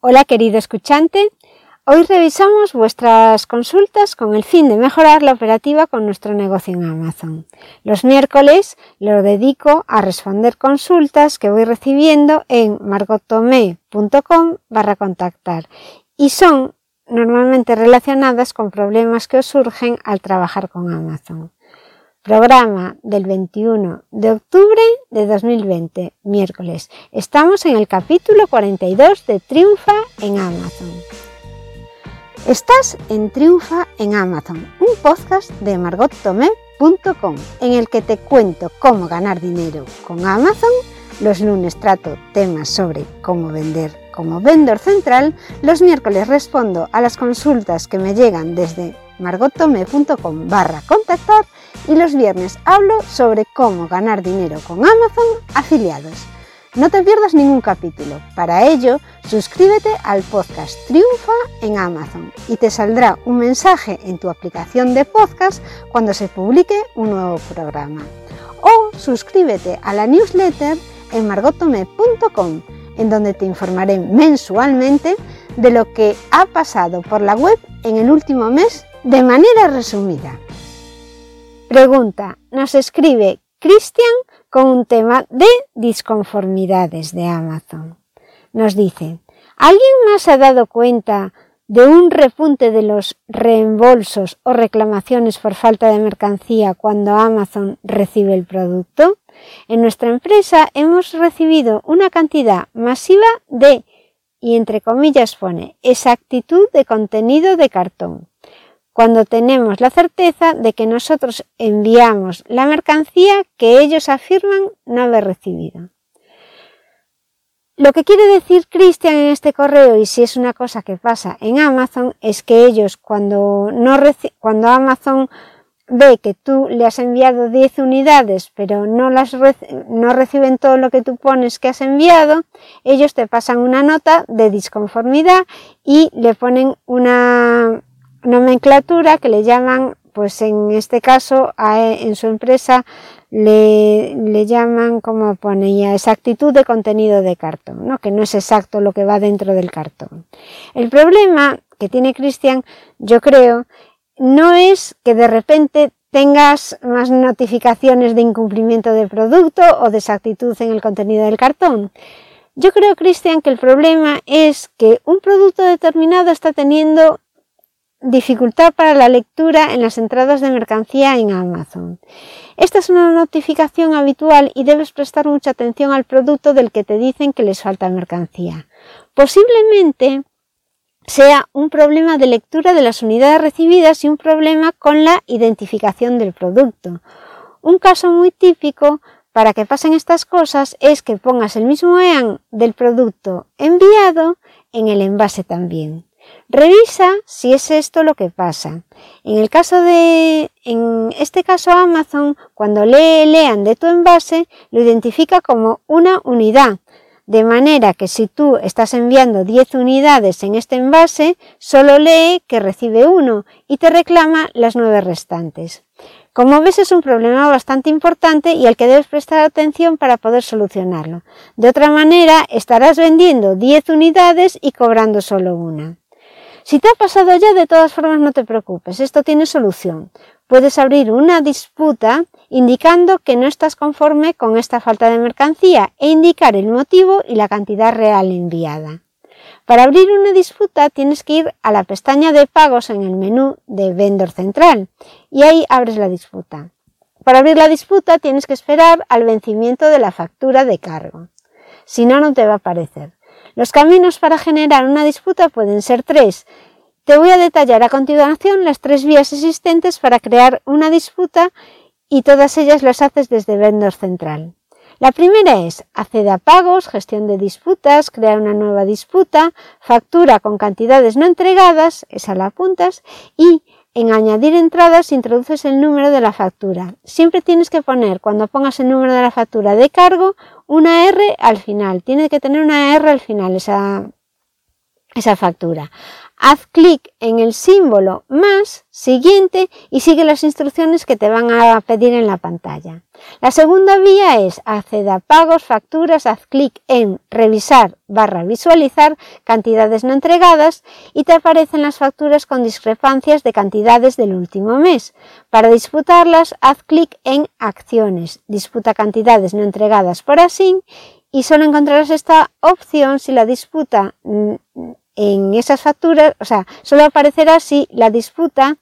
Hola querido escuchante, hoy revisamos vuestras consultas con el fin de mejorar la operativa con nuestro negocio en Amazon. Los miércoles lo dedico a responder consultas que voy recibiendo en margotome.com barra contactar y son normalmente relacionadas con problemas que os surgen al trabajar con Amazon. Programa del 21 de octubre de 2020, miércoles. Estamos en el capítulo 42 de Triunfa en Amazon. Estás en Triunfa en Amazon, un podcast de margottomé.com en el que te cuento cómo ganar dinero con Amazon. Los lunes trato temas sobre cómo vender como vendedor central. Los miércoles respondo a las consultas que me llegan desde margotome.com barra contactar y los viernes hablo sobre cómo ganar dinero con Amazon afiliados. No te pierdas ningún capítulo. Para ello, suscríbete al podcast Triunfa en Amazon y te saldrá un mensaje en tu aplicación de podcast cuando se publique un nuevo programa. O suscríbete a la newsletter en margotome.com, en donde te informaré mensualmente de lo que ha pasado por la web en el último mes de manera resumida. Pregunta, nos escribe Cristian con un tema de disconformidades de Amazon. Nos dice, ¿alguien más ha dado cuenta de un repunte de los reembolsos o reclamaciones por falta de mercancía cuando Amazon recibe el producto? En nuestra empresa hemos recibido una cantidad masiva de, y entre comillas pone, exactitud de contenido de cartón cuando tenemos la certeza de que nosotros enviamos la mercancía que ellos afirman no haber recibido. Lo que quiere decir Cristian en este correo, y si es una cosa que pasa en Amazon, es que ellos cuando, no cuando Amazon ve que tú le has enviado 10 unidades, pero no, las no reciben todo lo que tú pones que has enviado, ellos te pasan una nota de disconformidad y le ponen una, nomenclatura que le llaman, pues en este caso, en su empresa le, le llaman, como ponía, exactitud de contenido de cartón, ¿no? que no es exacto lo que va dentro del cartón. El problema que tiene Cristian, yo creo, no es que de repente tengas más notificaciones de incumplimiento del producto o de exactitud en el contenido del cartón. Yo creo, Cristian, que el problema es que un producto determinado está teniendo Dificultad para la lectura en las entradas de mercancía en Amazon. Esta es una notificación habitual y debes prestar mucha atención al producto del que te dicen que les falta mercancía. Posiblemente sea un problema de lectura de las unidades recibidas y un problema con la identificación del producto. Un caso muy típico para que pasen estas cosas es que pongas el mismo EAN del producto enviado en el envase también. Revisa si es esto lo que pasa. En el caso de, en este caso Amazon, cuando lee lean de tu envase, lo identifica como una unidad. De manera que si tú estás enviando 10 unidades en este envase, solo lee que recibe uno y te reclama las nueve restantes. Como ves es un problema bastante importante y al que debes prestar atención para poder solucionarlo. De otra manera, estarás vendiendo 10 unidades y cobrando solo una. Si te ha pasado ya, de todas formas no te preocupes, esto tiene solución. Puedes abrir una disputa indicando que no estás conforme con esta falta de mercancía e indicar el motivo y la cantidad real enviada. Para abrir una disputa tienes que ir a la pestaña de pagos en el menú de Vendor Central y ahí abres la disputa. Para abrir la disputa tienes que esperar al vencimiento de la factura de cargo. Si no, no te va a aparecer. Los caminos para generar una disputa pueden ser tres. Te voy a detallar a continuación las tres vías existentes para crear una disputa y todas ellas las haces desde Vendor Central. La primera es acceder a pagos, gestión de disputas, crear una nueva disputa, factura con cantidades no entregadas, esa la apuntas, y en añadir entradas introduces el número de la factura. Siempre tienes que poner, cuando pongas el número de la factura de cargo, una R al final. Tiene que tener una R al final esa, esa factura. Haz clic en el símbolo más siguiente y sigue las instrucciones que te van a pedir en la pantalla. La segunda vía es acceder a pagos, facturas, haz clic en revisar barra visualizar cantidades no entregadas y te aparecen las facturas con discrepancias de cantidades del último mes. Para disputarlas, haz clic en acciones, disputa cantidades no entregadas por así y solo encontrarás esta opción si la disputa mm, en esas facturas, o sea, solo aparecerá si la disputa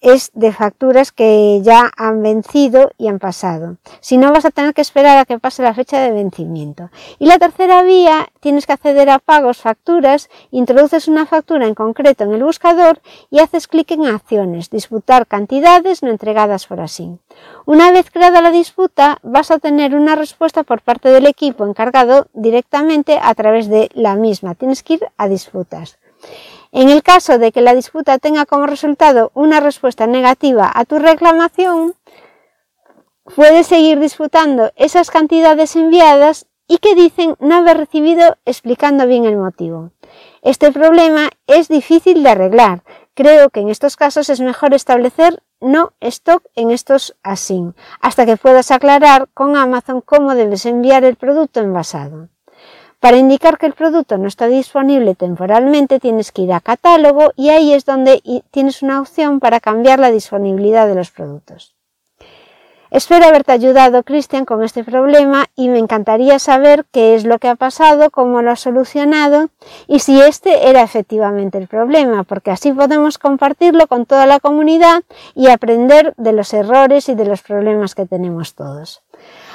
es de facturas que ya han vencido y han pasado. Si no, vas a tener que esperar a que pase la fecha de vencimiento. Y la tercera vía, tienes que acceder a pagos, facturas, introduces una factura en concreto en el buscador y haces clic en acciones, disputar cantidades no entregadas por así. Una vez creada la disputa, vas a tener una respuesta por parte del equipo encargado directamente a través de la misma. Tienes que ir a disputas. En el caso de que la disputa tenga como resultado una respuesta negativa a tu reclamación, puedes seguir disputando esas cantidades enviadas y que dicen no haber recibido explicando bien el motivo. Este problema es difícil de arreglar. Creo que en estos casos es mejor establecer no stock en estos ASIN, hasta que puedas aclarar con Amazon cómo debes enviar el producto envasado. Para indicar que el producto no está disponible temporalmente tienes que ir a catálogo y ahí es donde tienes una opción para cambiar la disponibilidad de los productos. Espero haberte ayudado, Cristian, con este problema y me encantaría saber qué es lo que ha pasado, cómo lo has solucionado y si este era efectivamente el problema, porque así podemos compartirlo con toda la comunidad y aprender de los errores y de los problemas que tenemos todos.